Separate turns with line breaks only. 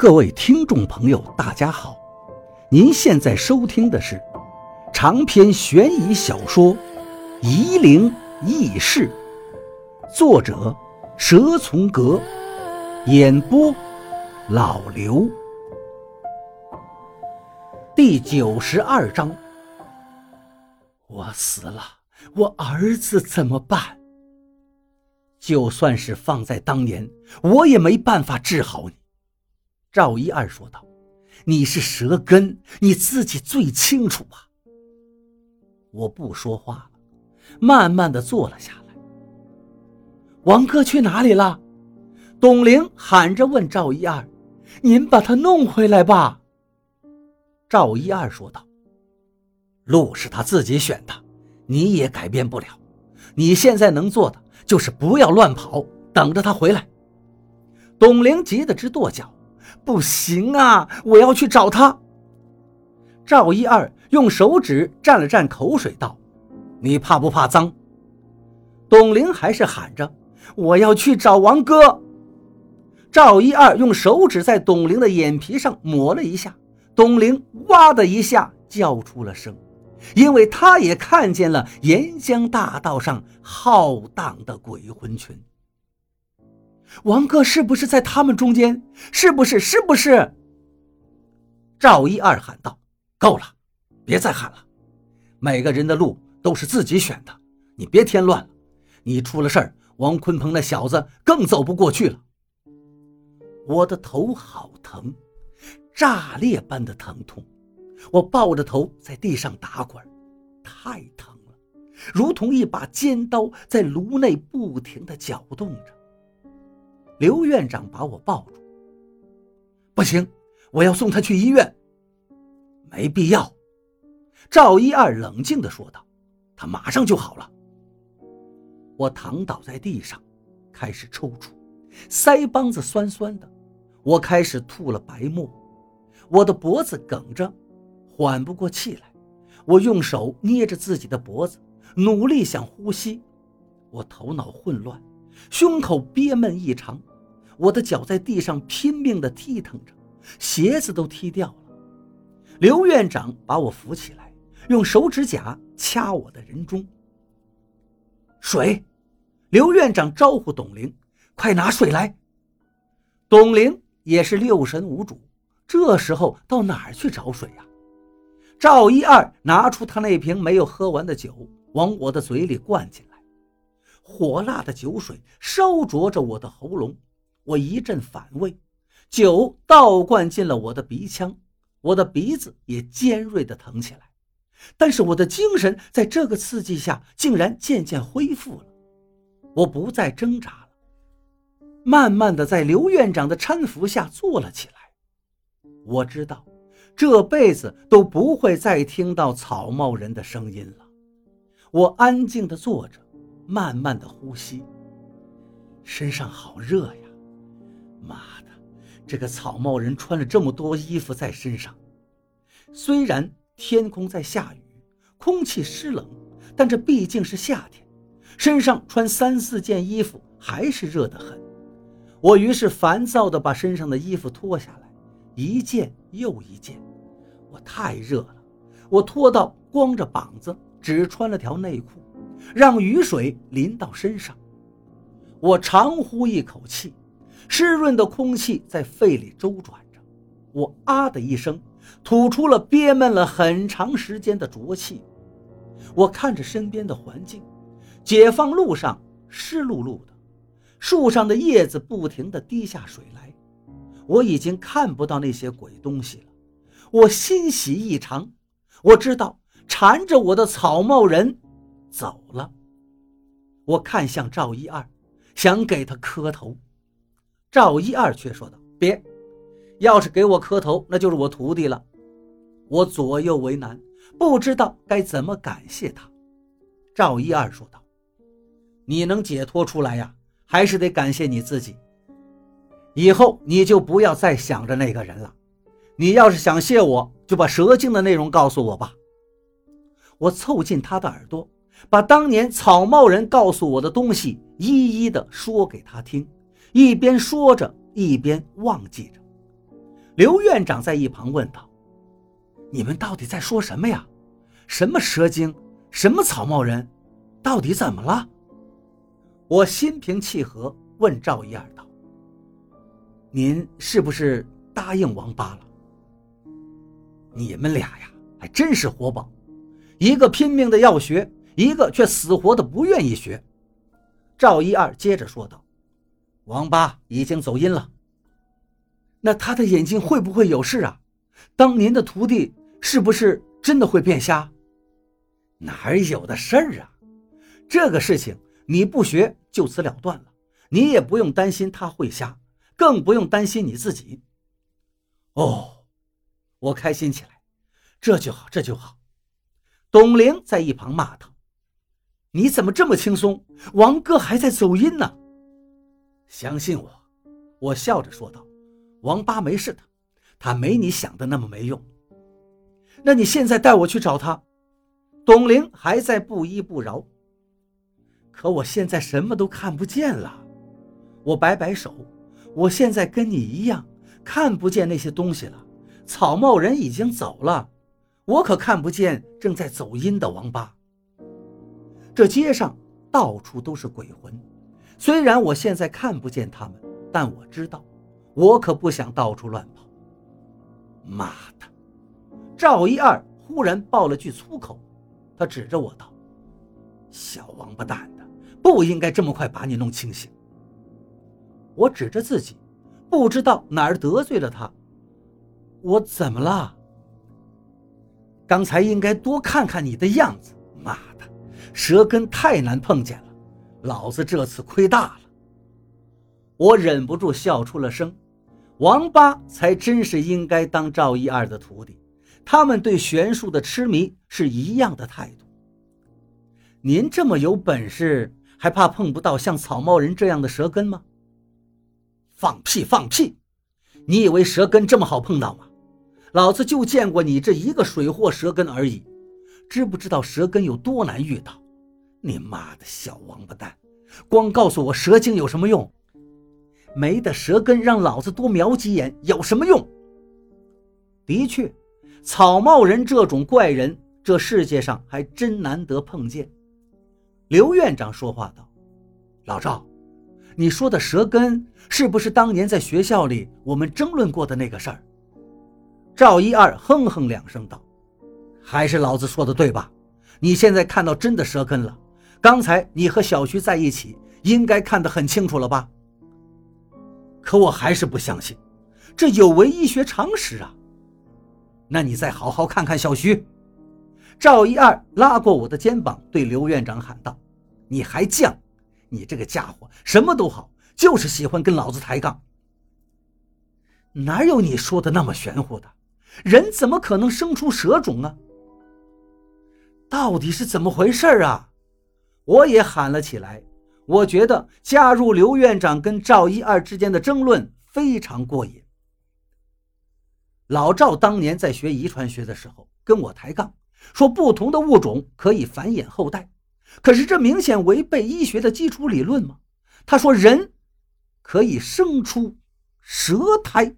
各位听众朋友，大家好！您现在收听的是长篇悬疑小说《夷陵轶事》，作者蛇从阁，演播老刘。第九十二章，我死了，我儿子怎么办？就算是放在当年，我也没办法治好你。赵一二说道：“你是舌根，你自己最清楚啊。”我不说话了，慢慢的坐了下来。王哥去哪里了？董玲喊着问赵一二：“您把他弄回来吧。”赵一二说道：“路是他自己选的，你也改变不了。你现在能做的就是不要乱跑，等着他回来。”董玲急得直跺脚。不行啊！我要去找他。赵一二用手指蘸了蘸口水，道：“你怕不怕脏？”董玲还是喊着：“我要去找王哥。”赵一二用手指在董玲的眼皮上抹了一下，董玲哇的一下叫出了声，因为他也看见了沿江大道上浩荡的鬼魂群。王哥是不是在他们中间？是不是？是不是？赵一二喊道：“够了，别再喊了。每个人的路都是自己选的，你别添乱了。你出了事儿，王坤鹏那小子更走不过去了。”我的头好疼，炸裂般的疼痛。我抱着头在地上打滚，太疼了，如同一把尖刀在颅内不停地搅动着。刘院长把我抱住，不行，我要送他去医院。没必要，赵一二冷静地说道：“他马上就好了。”我躺倒在地上，开始抽搐，腮帮子酸酸的，我开始吐了白沫，我的脖子梗着，缓不过气来。我用手捏着自己的脖子，努力想呼吸，我头脑混乱，胸口憋闷异常。我的脚在地上拼命地踢腾着，鞋子都踢掉了。刘院长把我扶起来，用手指甲掐我的人中。水，刘院长招呼董玲：“快拿水来。”董玲也是六神无主，这时候到哪儿去找水呀？赵一二拿出他那瓶没有喝完的酒，往我的嘴里灌进来，火辣的酒水烧灼着我的喉咙。我一阵反胃，酒倒灌进了我的鼻腔，我的鼻子也尖锐的疼起来。但是我的精神在这个刺激下竟然渐渐恢复了，我不再挣扎了，慢慢的在刘院长的搀扶下坐了起来。我知道，这辈子都不会再听到草帽人的声音了。我安静的坐着，慢慢的呼吸，身上好热呀。妈的，这个草帽人穿了这么多衣服在身上，虽然天空在下雨，空气湿冷，但这毕竟是夏天，身上穿三四件衣服还是热得很。我于是烦躁地把身上的衣服脱下来，一件又一件。我太热了，我脱到光着膀子，只穿了条内裤，让雨水淋到身上。我长呼一口气。湿润的空气在肺里周转着，我啊的一声吐出了憋闷了很长时间的浊气。我看着身边的环境，解放路上湿漉漉的，树上的叶子不停地滴下水来。我已经看不到那些鬼东西了，我欣喜异常。我知道缠着我的草帽人走了。我看向赵一二，想给他磕头。赵一二却说道：“别，要是给我磕头，那就是我徒弟了。”我左右为难，不知道该怎么感谢他。赵一二说道：“你能解脱出来呀，还是得感谢你自己。以后你就不要再想着那个人了。你要是想谢我，就把蛇精的内容告诉我吧。”我凑近他的耳朵，把当年草帽人告诉我的东西一一的说给他听。一边说着，一边忘记着。刘院长在一旁问道：“你们到底在说什么呀？什么蛇精？什么草帽人？到底怎么了？”我心平气和问赵一二道：“您是不是答应王八了？你们俩呀，还真是活宝，一个拼命的要学，一个却死活的不愿意学。”赵一二接着说道：“王八已经走阴了。”那他的眼睛会不会有事啊？当年的徒弟是不是真的会变瞎？哪有的事儿啊！这个事情你不学就此了断了，你也不用担心他会瞎，更不用担心你自己。哦，我开心起来，这就好，这就好。董玲在一旁骂他：“你怎么这么轻松？王哥还在走阴呢。”相信我，我笑着说道。王八没事的，他没你想的那么没用。那你现在带我去找他。董玲还在不依不饶。可我现在什么都看不见了。我摆摆手，我现在跟你一样，看不见那些东西了。草帽人已经走了，我可看不见正在走阴的王八。这街上到处都是鬼魂，虽然我现在看不见他们，但我知道。我可不想到处乱跑。妈的！赵一二忽然爆了句粗口，他指着我道：“小王八蛋的，不应该这么快把你弄清醒。”我指着自己，不知道哪儿得罪了他。我怎么了？刚才应该多看看你的样子。妈的，舌根太难碰见了，老子这次亏大了。我忍不住笑出了声。王八才真是应该当赵一二的徒弟，他们对玄术的痴迷是一样的态度。您这么有本事，还怕碰不到像草帽人这样的蛇根吗？放屁放屁！你以为蛇根这么好碰到吗？老子就见过你这一个水货蛇根而已，知不知道蛇根有多难遇到？你妈的小王八蛋，光告诉我蛇精有什么用？没的舌根，让老子多瞄几眼有什么用？的确，草帽人这种怪人，这世界上还真难得碰见。刘院长说话道：“老赵，你说的舌根是不是当年在学校里我们争论过的那个事儿？”赵一二哼哼两声道：“还是老子说的对吧？你现在看到真的舌根了。刚才你和小徐在一起，应该看得很清楚了吧？”可我还是不相信，这有违医学常识啊！那你再好好看看小徐。赵一二拉过我的肩膀，对刘院长喊道：“你还犟？你这个家伙什么都好，就是喜欢跟老子抬杠。哪有你说的那么玄乎的？人怎么可能生出蛇种啊？到底是怎么回事啊？”我也喊了起来。我觉得加入刘院长跟赵一二之间的争论非常过瘾。老赵当年在学遗传学的时候跟我抬杠，说不同的物种可以繁衍后代，可是这明显违背医学的基础理论嘛。他说人可以生出蛇胎。